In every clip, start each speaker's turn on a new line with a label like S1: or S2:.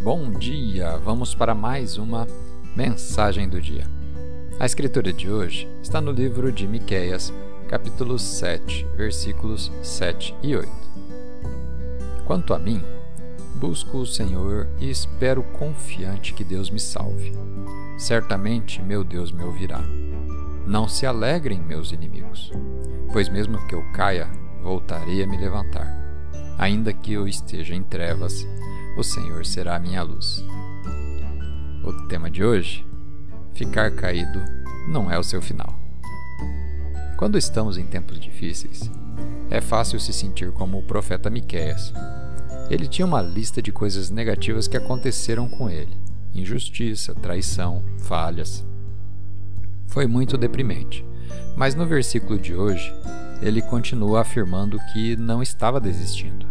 S1: Bom dia! Vamos para mais uma mensagem do dia. A escritura de hoje está no livro de Miqueias, capítulo 7, versículos 7 e 8. Quanto a mim, busco o Senhor e espero confiante que Deus me salve. Certamente meu Deus me ouvirá. Não se alegrem meus inimigos, pois mesmo que eu caia, voltarei a me levantar. Ainda que eu esteja em trevas, o Senhor será a minha luz. O tema de hoje: ficar caído não é o seu final. Quando estamos em tempos difíceis, é fácil se sentir como o profeta Miqueias. Ele tinha uma lista de coisas negativas que aconteceram com ele: injustiça, traição, falhas. Foi muito deprimente. Mas no versículo de hoje, ele continua afirmando que não estava desistindo.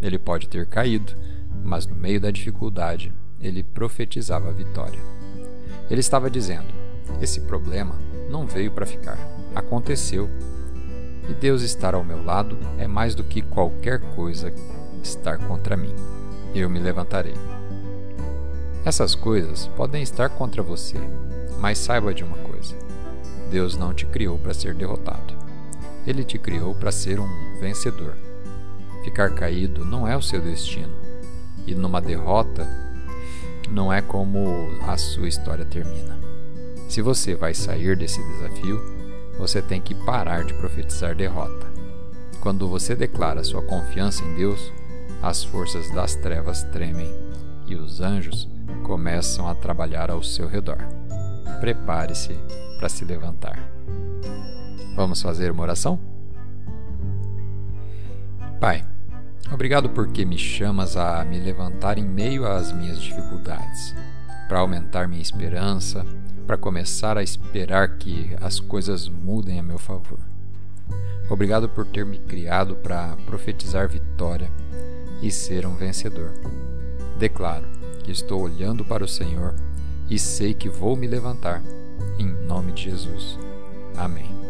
S1: Ele pode ter caído, mas no meio da dificuldade, ele profetizava a vitória. Ele estava dizendo: Esse problema não veio para ficar, aconteceu. E Deus estar ao meu lado é mais do que qualquer coisa estar contra mim. Eu me levantarei. Essas coisas podem estar contra você, mas saiba de uma coisa: Deus não te criou para ser derrotado. Ele te criou para ser um vencedor. Ficar caído não é o seu destino, e numa derrota não é como a sua história termina. Se você vai sair desse desafio, você tem que parar de profetizar derrota. Quando você declara sua confiança em Deus, as forças das trevas tremem e os anjos começam a trabalhar ao seu redor. Prepare-se para se levantar. Vamos fazer uma oração? Pai, obrigado porque me chamas a me levantar em meio às minhas dificuldades, para aumentar minha esperança, para começar a esperar que as coisas mudem a meu favor. Obrigado por ter me criado para profetizar vitória e ser um vencedor. Declaro que estou olhando para o Senhor e sei que vou me levantar, em nome de Jesus. Amém.